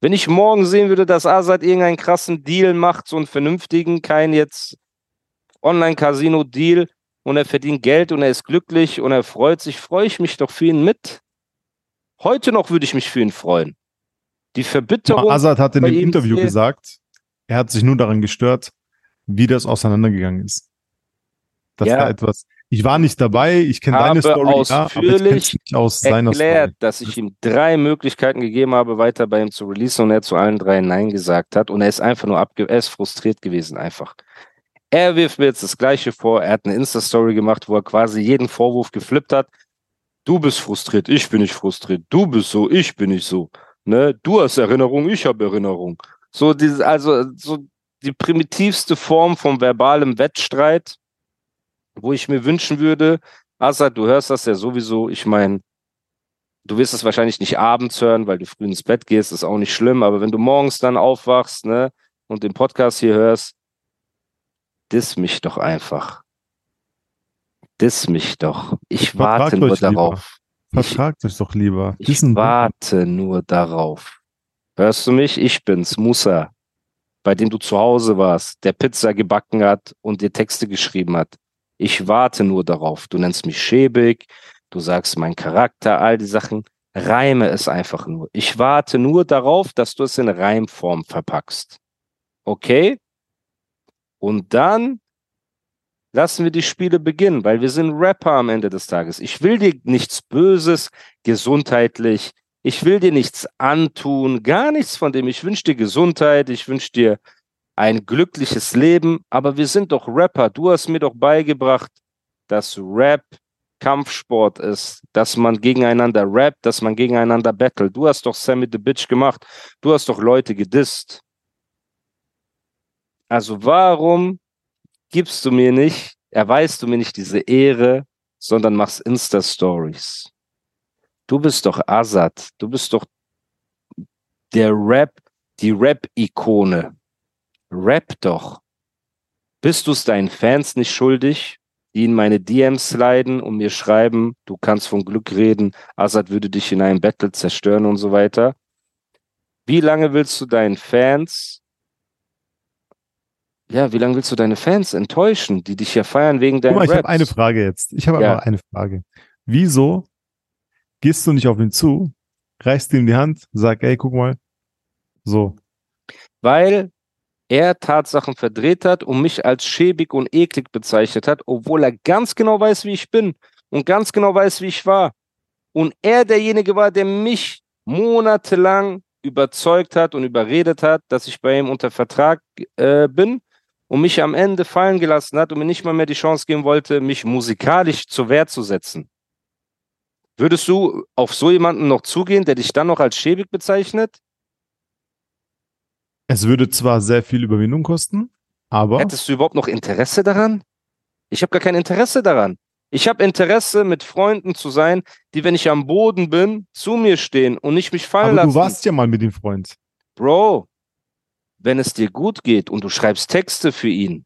S3: Wenn ich morgen sehen würde, dass Asad irgendeinen krassen Deal macht, so einen vernünftigen, kein jetzt Online-Casino-Deal und er verdient Geld und er ist glücklich und er freut sich, freue ich mich doch für ihn mit. Heute noch würde ich mich für ihn freuen. Die Verbitterung.
S4: Azad hat in dem Interview gesagt, Er hat sich nur daran gestört, wie das auseinandergegangen ist. Dass
S3: Ja.
S4: da etwas. Ich war nicht dabei, ich kenne deine Story, ja, aber ich
S3: ausführlich
S4: kenn's nicht aus seiner
S3: erklärt,
S4: Story.
S3: dass ich ihm drei Möglichkeiten gegeben habe, weiter bei ihm zu releasen und er zu allen drei Nein gesagt hat und er ist einfach nur abge er ist frustriert gewesen einfach. Er wirft mir jetzt das Gleiche vor. Er hat eine Insta-Story gemacht, wo er quasi jeden Vorwurf geflippt hat. Du bist frustriert, ich bin nicht frustriert. Du bist so, ich bin nicht so. Ne? Du hast Erinnerung, ich habe Erinnerung. So dieses, also so die primitivste Form von verbalem Wettstreit, wo ich mir wünschen würde, Assad, du hörst das ja sowieso. Ich meine, du wirst es wahrscheinlich nicht abends hören, weil du früh ins Bett gehst, ist auch nicht schlimm. Aber wenn du morgens dann aufwachst, ne, und den Podcast hier hörst, diss mich doch einfach. Diss mich doch. Ich
S4: Vertragt
S3: warte nur
S4: euch lieber.
S3: darauf. Ich,
S4: Vertragt euch doch lieber.
S3: ich
S4: Diesen-
S3: warte nur darauf. Hörst du mich? Ich bin's, Musa, bei dem du zu Hause warst, der Pizza gebacken hat und dir Texte geschrieben hat. Ich warte nur darauf. Du nennst mich schäbig, du sagst mein Charakter, all die Sachen. Reime es einfach nur. Ich warte nur darauf, dass du es in Reimform verpackst. Okay? Und dann lassen wir die Spiele beginnen, weil wir sind Rapper am Ende des Tages. Ich will dir nichts Böses, gesundheitlich. Ich will dir nichts antun, gar nichts von dem. Ich wünsche dir Gesundheit, ich wünsche dir ein glückliches Leben, aber wir sind doch Rapper. Du hast mir doch beigebracht, dass Rap Kampfsport ist, dass man gegeneinander rappt, dass man gegeneinander battelt. Du hast doch Sammy the Bitch gemacht. Du hast doch Leute gedisst. Also warum gibst du mir nicht, erweist du mir nicht diese Ehre, sondern machst Insta-Stories? Du bist doch Azad. Du bist doch der Rap, die Rap-Ikone. Rap doch. Bist du es deinen Fans nicht schuldig, die in meine DMs sliden und mir schreiben, du kannst von Glück reden, Azad würde dich in einem Battle zerstören und so weiter? Wie lange willst du deinen Fans, ja, wie lange willst du deine Fans enttäuschen, die dich ja feiern wegen
S4: Guck
S3: deinen
S4: mal, ich habe eine Frage jetzt. Ich habe
S3: Ja.
S4: aber eine Frage. Wieso gehst du nicht auf ihn zu, reichst ihm die Hand, sag, ey, guck mal. So.
S3: weil er Tatsachen verdreht hat und mich als schäbig und eklig bezeichnet hat, obwohl er ganz genau weiß, wie ich bin und ganz genau weiß, wie ich war. Und er derjenige war, der mich monatelang überzeugt hat und überredet hat, dass ich bei ihm unter Vertrag äh, bin und mich am Ende fallen gelassen hat und mir nicht mal mehr die Chance geben wollte, mich musikalisch zur Wehr zu setzen. Würdest du auf so jemanden noch zugehen, der dich dann noch als schäbig bezeichnet?
S4: Es würde zwar sehr viel Überwindung kosten, aber
S3: Hättest du überhaupt noch Interesse daran? Ich habe gar kein Interesse daran. Ich habe Interesse, mit Freunden zu sein, die, wenn ich am Boden bin, zu mir stehen und nicht mich fallen
S4: aber
S3: lassen.
S4: du warst ja mal mit dem Freund.
S3: Bro, wenn es dir gut geht und du schreibst Texte für ihn,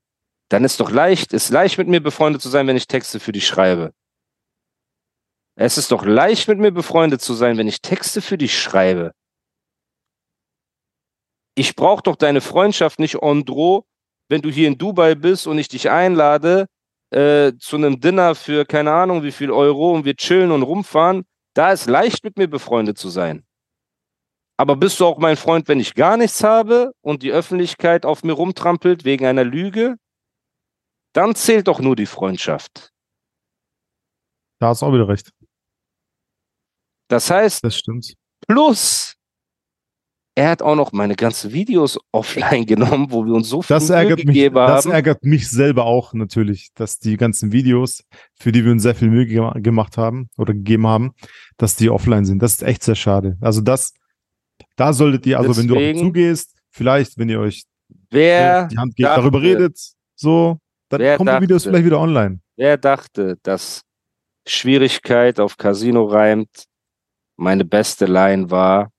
S3: dann ist doch leicht, ist leicht mit mir befreundet zu sein, wenn ich Texte für dich schreibe. Es ist doch leicht mit mir befreundet zu sein, wenn ich Texte für dich schreibe. Ich brauche doch deine Freundschaft nicht en droh, wenn du hier in Dubai bist und ich dich einlade äh, zu einem Dinner für keine Ahnung wie viel Euro und wir chillen und rumfahren. Da ist leicht mit mir befreundet zu sein. Aber bist du auch mein Freund, wenn ich gar nichts habe und die Öffentlichkeit auf mir rumtrampelt wegen einer Lüge? Dann zählt doch nur die Freundschaft.
S4: Da hast du auch wieder recht.
S3: Das heißt,
S4: Das stimmt.
S3: plus, er hat auch noch meine ganzen Videos offline genommen, wo wir uns so viel
S4: Das
S3: Mühe
S4: ärgert mich,
S3: gegeben
S4: das
S3: haben.
S4: ärgert mich selber auch natürlich, dass die ganzen Videos, für die wir uns sehr viel Mühe ge gemacht haben oder gegeben haben, dass die offline sind. Das ist echt sehr schade. Also das, da solltet ihr, also wenn du auf
S3: Deswegen-
S4: zugehst, vielleicht, wenn ihr euch
S3: wer,
S4: die Hand gebt,
S3: dachte-
S4: darüber redet, so, dann
S3: Wer
S4: kommen die Videos
S3: dachte-
S4: vielleicht wieder online.
S3: wer dachte, dass Schwierigkeit auf Casino reimt meine beste Line war,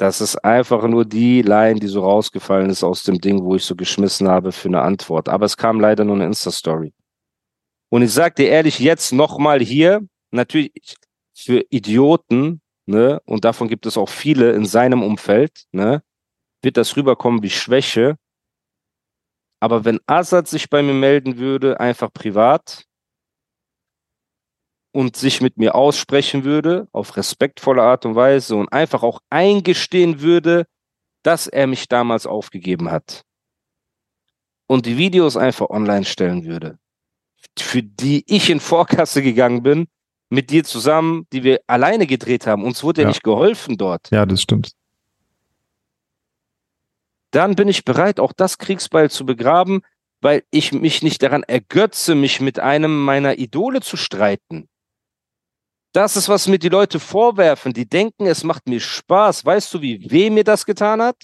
S3: das ist einfach nur die Line, die so rausgefallen ist aus dem Ding, wo ich so geschmissen habe für eine Antwort. Aber es kam leider nur eine Insta-Story. Und ich sag dir ehrlich, jetzt nochmal hier, natürlich für Idioten, ne, und davon gibt es auch viele in seinem Umfeld, ne, wird das rüberkommen wie Schwäche. Aber wenn Assad sich bei mir melden würde, einfach privat, und sich mit mir aussprechen würde, auf respektvolle Art und Weise und einfach auch eingestehen würde, dass er mich damals aufgegeben hat. und die Videos einfach online stellen würde, für die ich in Vorkasse gegangen bin, mit dir zusammen, die wir alleine gedreht haben. Uns wurde ja, ja nicht geholfen dort.
S4: Ja, das stimmt.
S3: Dann bin ich bereit, auch das Kriegsbeil zu begraben, weil ich mich nicht daran ergötze, mich mit einem meiner Idole zu streiten. Das ist, was mir die Leute vorwerfen. Die denken, es macht mir Spaß. Weißt du, wie weh mir das getan hat?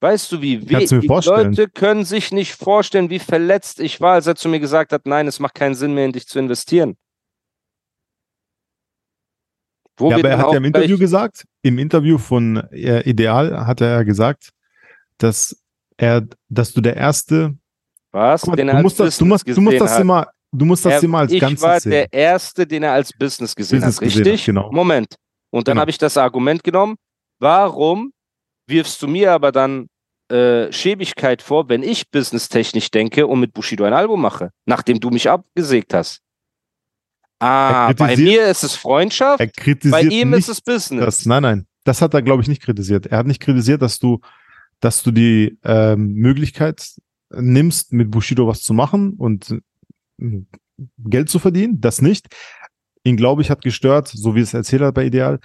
S3: Weißt du, wie weh? Die Leute können sich nicht vorstellen, wie verletzt ich war, als er zu mir gesagt hat, nein, es macht keinen Sinn mehr, in dich zu investieren.
S4: Wo ja, aber er hat ja im Interview gesagt, im Interview von äh, Ideal hat er ja gesagt, dass er, dass du der erste.
S3: Was?
S4: Mal, du, musst das, du, musst, du musst das immer, du musst das er, immer als
S3: ich
S4: Ganzes
S3: Ich war sehen. der erste, den er als Business gesehen Business hat, richtig? Gesehen
S4: genau.
S3: Moment. Und dann genau. habe ich das Argument genommen. Warum wirfst du mir aber dann äh, Schäbigkeit vor, wenn ich businesstechnisch denke und mit Bushido ein Album mache, nachdem du mich abgesägt hast? Ah, bei mir ist es Freundschaft, bei ihm ist es Business.
S4: Das, nein, nein, das hat er, glaube ich, nicht kritisiert. Er hat nicht kritisiert, dass du, dass du die ähm, Möglichkeit nimmst, mit Bushido was zu machen und Geld zu verdienen. Das nicht. Ihn, glaube ich, hat gestört, so wie es erzählt hat bei Ideal,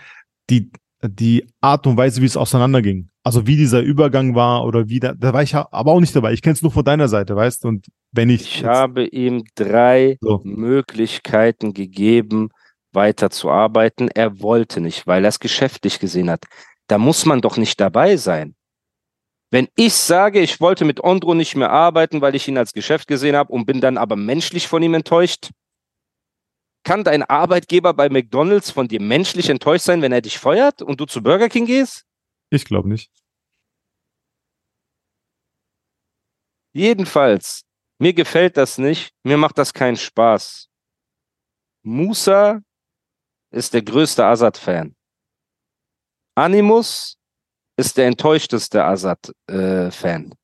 S4: die, die Art und Weise, wie es auseinanderging. Also wie dieser Übergang war oder wie da, da war ich aber auch nicht dabei. Ich kenne es nur von deiner Seite, weißt Und wenn ich.
S3: Ich habe ihm drei so. Möglichkeiten gegeben, weiterzuarbeiten. Er wollte nicht, weil er es geschäftlich gesehen hat. Da muss man doch nicht dabei sein. Wenn ich sage, ich wollte mit Ondro nicht mehr arbeiten, weil ich ihn als Geschäft gesehen habe und bin dann aber menschlich von ihm enttäuscht, kann dein Arbeitgeber bei McDonald's von dir menschlich enttäuscht sein, wenn er dich feuert und du zu Burger King gehst?
S4: Ich glaube nicht.
S3: Jedenfalls, mir gefällt das nicht. Mir macht das keinen Spaß. Musa ist der größte Assad-Fan. Animus ist der enttäuschteste Assad-Fan. Äh,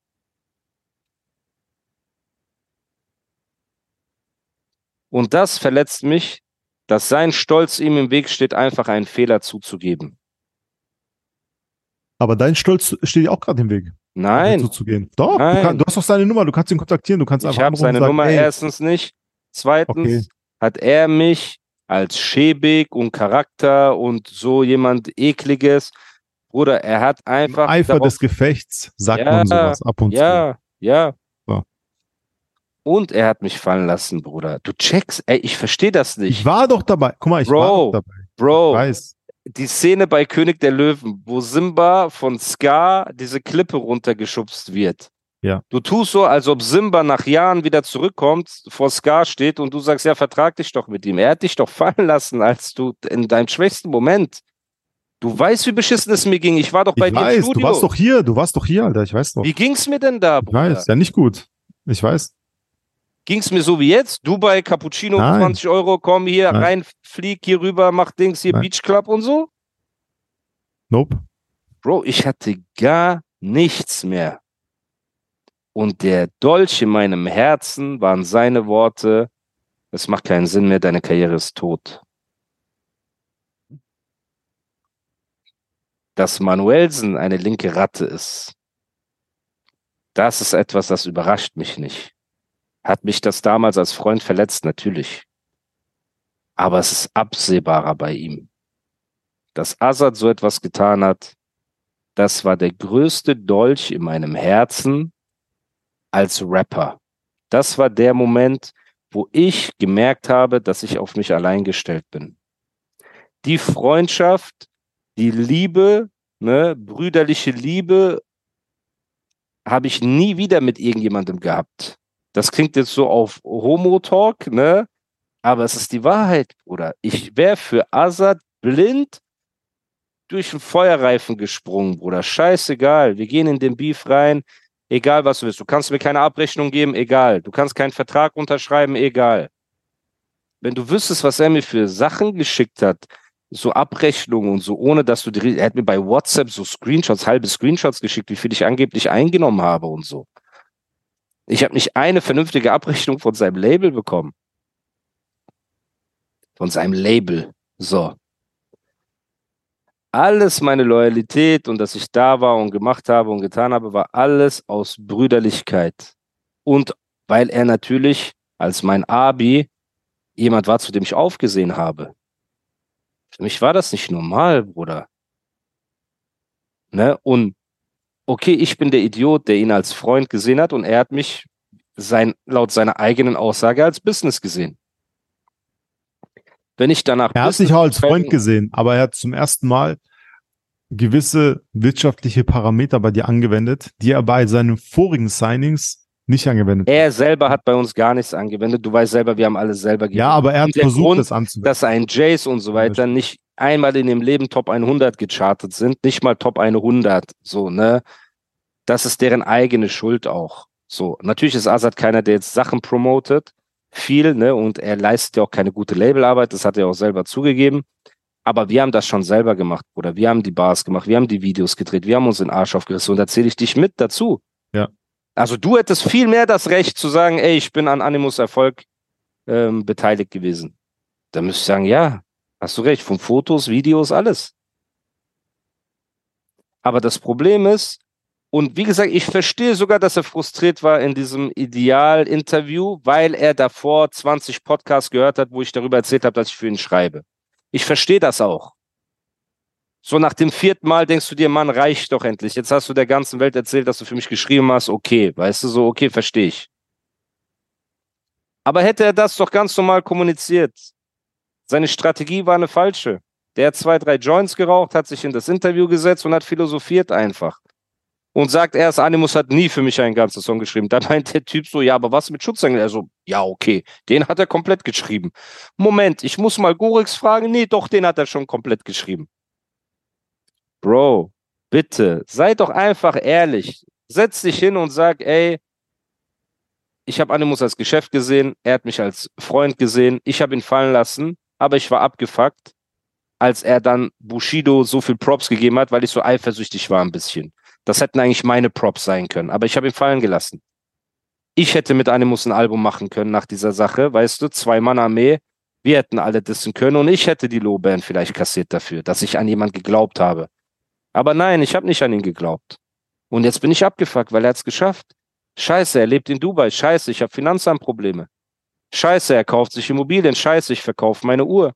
S3: Und das verletzt mich, dass sein Stolz ihm im Weg steht, einfach einen Fehler zuzugeben.
S4: Aber dein Stolz steht auch gerade im Weg.
S3: Nein.
S4: Zuzugehen. Doch, Nein. Du, kann, du, hast doch seine Nummer, du kannst ihn kontaktieren, du kannst
S3: einfach Ich habe seine sagen, Nummer ey. erstens nicht. Zweitens okay. hat er mich als schäbig und Charakter und so jemand ekliges. Bruder, er hat einfach. Im
S4: Eifer des Gefechts sagt ja, man sowas ab und
S3: ja, zu. Ja, ja. So. Und er hat mich fallen lassen, Bruder. Du checkst, ey, ich verstehe das nicht.
S4: Ich war doch dabei. Guck mal, ich Bro, war doch dabei.
S3: Bro, ich weiß die Szene bei König der Löwen, wo Simba von Scar diese Klippe runtergeschubst wird.
S4: Ja.
S3: Du tust so, als ob Simba nach Jahren wieder zurückkommt, vor Scar steht und du sagst, ja, vertrag dich doch mit ihm. Er hat dich doch fallen lassen, als du in deinem schwächsten Moment. Du weißt, wie beschissen es mir ging. Ich war doch bei
S4: ich
S3: dir
S4: weiß,
S3: im Studio.
S4: Du warst doch hier, du warst doch hier, Alter, ich weiß doch.
S3: Wie ging's mir denn da,
S4: Bruder? Ich weiß, ja nicht gut. Ich weiß.
S3: Ging's mir so wie jetzt? Dubai, Cappuccino, Nein. 20 Euro, komm hier Nein. rein, flieg hier rüber, mach Dings hier, Nein. Beach Club und so?
S4: Nope.
S3: Bro, ich hatte gar nichts mehr. Und der Dolch in meinem Herzen waren seine Worte, es macht keinen Sinn mehr, deine Karriere ist tot. Dass Manuelsen eine linke Ratte ist, das ist etwas, das überrascht mich nicht. Hat mich das damals als Freund verletzt, natürlich. Aber es ist absehbarer bei ihm dass Assad so etwas getan hat, das war der größte Dolch in meinem Herzen als Rapper. Das war der Moment, wo ich gemerkt habe, dass ich auf mich allein gestellt bin. Die Freundschaft, die Liebe, ne, brüderliche Liebe, habe ich nie wieder mit irgendjemandem gehabt. Das klingt jetzt so auf Homo-Talk, ne? Aber es ist die Wahrheit, Bruder. Ich wäre für Assad blind durch den Feuerreifen gesprungen, Bruder. Scheißegal. Wir gehen in den Beef rein. Egal, was du willst. Du kannst mir keine Abrechnung geben, egal. Du kannst keinen Vertrag unterschreiben, egal. Wenn du wüsstest, was er mir für Sachen geschickt hat, so Abrechnungen und so, ohne dass du die, er hat mir bei WhatsApp so Screenshots, halbe Screenshots geschickt, wie viel ich angeblich eingenommen habe und so. Ich habe nicht eine vernünftige Abrechnung von seinem Label bekommen. Von seinem Label. So. alles meine Loyalität und dass ich da war und gemacht habe und getan habe, war alles aus Brüderlichkeit. Und weil er natürlich als mein Abi jemand war, zu dem ich aufgesehen habe. Für mich war das nicht normal, Bruder. Ne? Und okay, ich bin der Idiot, der ihn als Freund gesehen hat und er hat mich sein, laut seiner eigenen Aussage als Business gesehen. Wenn ich danach.
S4: Er hat sich auch als Freund gesehen, aber er hat zum ersten Mal gewisse wirtschaftliche Parameter bei dir angewendet, die er bei seinen vorigen Signings nicht angewendet.
S3: Er selber hat bei uns gar nichts angewendet. Du weißt selber, wir haben alles selber
S4: gegeben. Ja, aber er hat versucht, Grund, das anzuwenden.
S3: Dass ein Jace und so weiter nicht einmal in dem Leben Top 100 gechartet sind, nicht mal Top 100, so, ne? Das ist deren eigene Schuld auch. So, natürlich ist Azad keiner, der jetzt Sachen promotet, viel, ne? Und er leistet ja auch keine gute Labelarbeit, das hat er auch selber zugegeben. Aber wir haben das schon selber gemacht, oder wir haben die Bars gemacht, wir haben die Videos gedreht, wir haben uns den Arsch aufgerissen und da zähle ich dich mit dazu. Also du hättest viel mehr das Recht zu sagen, ey, ich bin an Animus Erfolg ähm, beteiligt gewesen. Da müsste ich sagen, ja, hast du recht, von Fotos, Videos, alles. Aber das Problem ist, und wie gesagt, ich verstehe sogar, dass er frustriert war in diesem Ideal-Interview, weil er davor 20 Podcasts gehört hat, wo ich darüber erzählt habe, dass ich für ihn schreibe. Ich verstehe das auch. So nach dem vierten Mal denkst du dir, Mann, reicht doch endlich. Jetzt hast du der ganzen Welt erzählt, dass du für mich geschrieben hast. Okay, weißt du, so, okay, verstehe ich. Aber hätte er das doch ganz normal kommuniziert. Seine Strategie war eine falsche. Der hat zwei, drei Joints geraucht, hat sich in das Interview gesetzt und hat philosophiert einfach und sagt erst, Animus hat nie für mich einen ganzen Song geschrieben. Dann meint der Typ so, ja, aber was mit Schutzengel? Er so, ja, okay, den hat er komplett geschrieben. Moment, ich muss mal Gorix fragen. Nee, doch, den hat er schon komplett geschrieben. Bro, bitte, sei doch einfach ehrlich. Setz dich hin und sag, ey, ich habe Animus als Geschäft gesehen, er hat mich als Freund gesehen, ich habe ihn fallen lassen, aber ich war abgefuckt, als er dann Bushido so viel Props gegeben hat, weil ich so eifersüchtig war ein bisschen. Das hätten eigentlich meine Props sein können, aber ich habe ihn fallen gelassen. Ich hätte mit Animus ein Album machen können nach dieser Sache, weißt du, zwei Mann Armee, wir hätten alle dissen können und ich hätte die Lowband vielleicht kassiert dafür, dass ich an jemand geglaubt habe. Aber nein, ich habe nicht an ihn geglaubt. Und jetzt bin ich abgefuckt, weil er es geschafft. Scheiße, er lebt in Dubai. Scheiße, ich habe Finanzamtprobleme. Scheiße, er kauft sich Immobilien. Scheiße, ich verkaufe meine Uhr.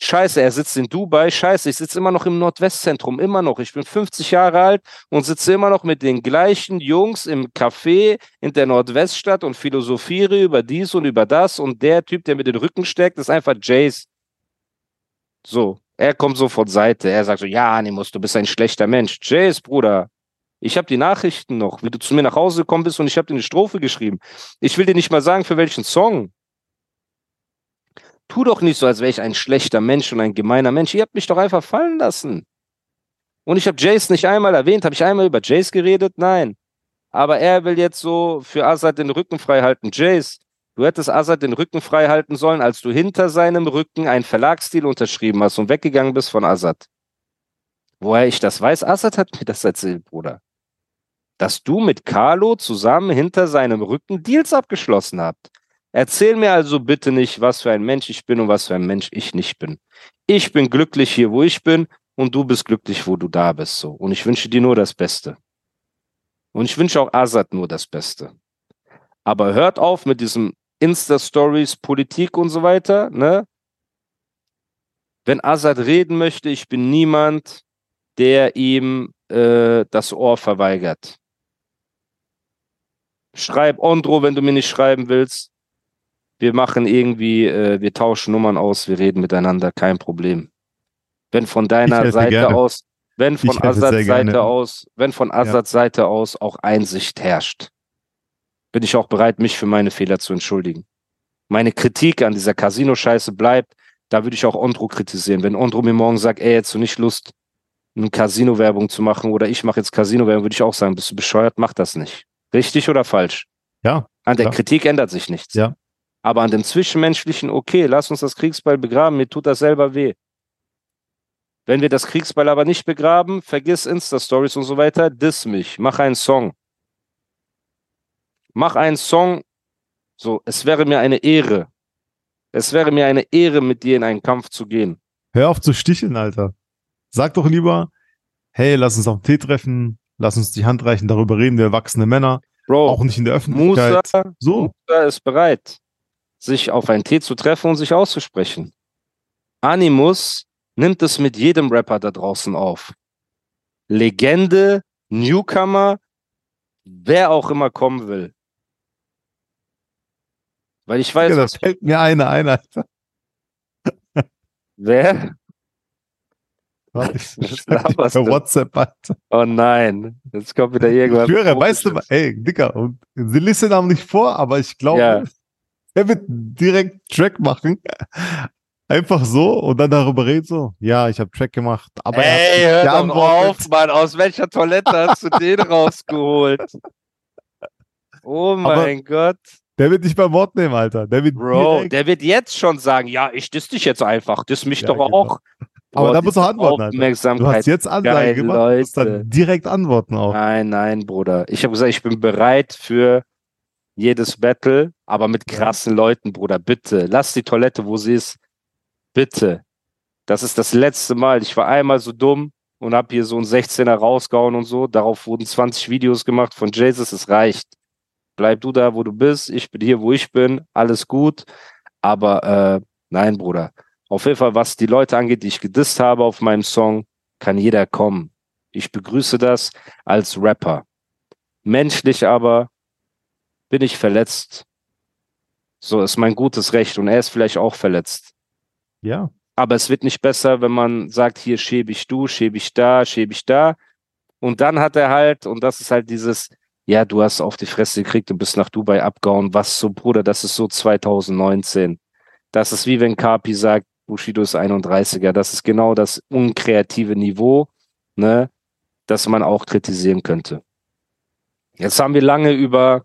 S3: Scheiße, er sitzt in Dubai. Scheiße, ich sitze immer noch im Nordwestzentrum. Immer noch. Ich bin 50 Jahre alt und sitze immer noch mit den gleichen Jungs im Café in der Nordweststadt und philosophiere über dies und über das. Und der Typ, der mir den Rücken steckt, ist einfach Jace. So, er kommt so von Seite. Er sagt so, ja, Animus, du bist ein schlechter Mensch. Jace, Bruder, ich habe die Nachrichten noch, wie du zu mir nach Hause gekommen bist und ich habe dir eine Strophe geschrieben. Ich will dir nicht mal sagen, für welchen Song tu doch nicht so, als wäre ich ein schlechter Mensch und ein gemeiner Mensch. Ihr habt mich doch einfach fallen lassen. Und ich habe Jace nicht einmal erwähnt. Habe ich einmal über Jace geredet? Nein. Aber er will jetzt so für Assad den Rücken frei halten. Jace, du hättest Assad den Rücken frei halten sollen, als du hinter seinem Rücken einen Verlagsstil unterschrieben hast und weggegangen bist von Assad. Woher ich das weiß, Assad hat mir das erzählt, Bruder. Dass du mit Carlo zusammen hinter seinem Rücken Deals abgeschlossen habt. Erzähl mir also bitte nicht, was für ein Mensch ich bin und was für ein Mensch ich nicht bin. Ich bin glücklich hier, wo ich bin und du bist glücklich, wo du da bist. So. Und ich wünsche dir nur das Beste. Und ich wünsche auch Azad nur das Beste. Aber hört auf mit diesem Insta-Stories, Politik und so weiter. Ne? Wenn Azad reden möchte, ich bin niemand, der ihm äh, das Ohr verweigert. Schreib Ondro, wenn du mir nicht schreiben willst wir machen irgendwie, äh, wir tauschen Nummern aus, wir reden miteinander, kein Problem. Wenn von deiner Seite gerne. aus, wenn von Asads Seite aus, wenn von Asads ja. Seite aus auch Einsicht herrscht, bin ich auch bereit, mich für meine Fehler zu entschuldigen. Meine Kritik an dieser Casino-Scheiße bleibt, da würde ich auch Ondro kritisieren. Wenn Ondro mir morgen sagt, ey, jetzt du nicht Lust, eine Casino-Werbung zu machen oder ich mache jetzt Casino-Werbung, würde ich auch sagen, bist du bescheuert, mach das nicht. Richtig oder falsch?
S4: Ja.
S3: An der klar. Kritik ändert sich nichts.
S4: Ja.
S3: Aber an dem Zwischenmenschlichen, okay, lass uns das Kriegsbeil begraben, mir tut das selber weh. Wenn wir das Kriegsbeil aber nicht begraben, vergiss Insta-Stories und so weiter, diss mich, mach einen Song. Mach einen Song, so, es wäre mir eine Ehre. Es wäre mir eine Ehre, mit dir in einen Kampf zu gehen.
S4: Hör auf zu sticheln, Alter. Sag doch lieber, hey, lass uns auf den Tee treffen, lass uns die Hand reichen, darüber reden wir erwachsene Männer.
S3: Bro,
S4: auch nicht in der Öffentlichkeit.
S3: Musa,
S4: so.
S3: Musa ist bereit, sich auf einen Tee zu treffen und sich auszusprechen. Animus nimmt es mit jedem Rapper da draußen auf. Legende, Newcomer, wer auch immer kommen will. Weil ich weiß.
S4: Ja, da fällt mir eine ein, Alter.
S3: Wer?
S4: Was per WhatsApp, Alter.
S3: Oh nein, jetzt kommt wieder irgendwas.
S4: Ich höre, weißt du, ey, Dicker, und sie listen auch nicht vor, aber ich glaube,
S3: Ja.
S4: er wird direkt Track machen. Einfach so und dann darüber reden so. Ja, ich habe Track gemacht, aber er
S3: Ey, hör doch auf, Mann. Aus welcher Toilette hast du den rausgeholt? Oh mein Gott.
S4: Der wird nicht beim Wort nehmen, Alter. Der wird
S3: Bro,
S4: direkt,
S3: der wird jetzt schon sagen, ja, ich diss dich jetzt einfach. Diss mich
S4: Ja,
S3: doch
S4: genau.
S3: auch.
S4: Aber da
S3: Boah,
S4: muss er
S3: diese
S4: antworten, Alter. du
S3: Aufmerksamkeit.
S4: hast jetzt Ansage
S3: Geil,
S4: gemacht, du musst
S3: Leute.
S4: dann direkt antworten auch.
S3: Nein, nein, Bruder. Ich habe gesagt, ich bin bereit für jedes Battle, aber mit krassen Leuten, Bruder. Bitte, lass die Toilette, wo sie ist. Bitte. Das ist das letzte Mal. Ich war einmal so dumm und habe hier so ein 16er rausgehauen und so. Darauf wurden 20 Videos gemacht von Jesus. Es reicht. Bleib du da, wo du bist. Ich bin hier, wo ich bin. Alles gut. Aber äh, nein, Bruder. Auf jeden Fall, was die Leute angeht, die ich gedisst habe auf meinem Song, kann jeder kommen. Ich begrüße das als Rapper. Menschlich aber bin ich verletzt. So ist mein gutes Recht und er ist vielleicht auch verletzt.
S4: Ja.
S3: Aber es wird nicht besser, wenn man sagt, hier schäbe ich du, schäbe ich da, schäbe ich da. Und dann hat er halt, und das ist halt dieses, ja, du hast auf die Fresse gekriegt und bist nach Dubai abgehauen. Was so, Bruder, das ist so 2019. Das ist wie wenn Kapi sagt, Bushido ist 31er. Das ist genau das unkreative Niveau, ne, das man auch kritisieren könnte. Jetzt haben wir lange über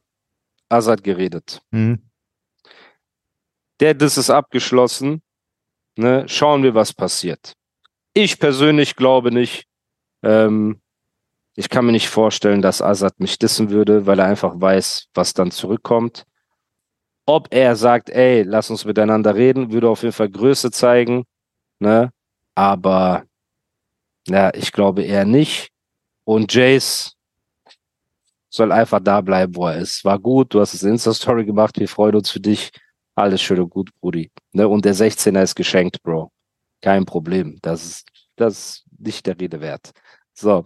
S3: Azad geredet.
S4: Mhm.
S3: Der Diss ist abgeschlossen. Ne? Schauen wir, was passiert. Ich persönlich glaube nicht. Ähm, ich kann mir nicht vorstellen, dass Azad mich dissen würde, weil er einfach weiß, was dann zurückkommt. Ob er sagt, ey, lass uns miteinander reden, würde auf jeden Fall Größe zeigen. Ne? Aber ja, ich glaube eher nicht. Und Jace soll einfach da bleiben, wo er ist. War gut, du hast es Insta-Story gemacht, wir freuen uns für dich. Alles schön und gut, Brudi. Ne? Und der 16er ist geschenkt, Bro. Kein Problem. Das ist, das ist nicht der Rede wert. So,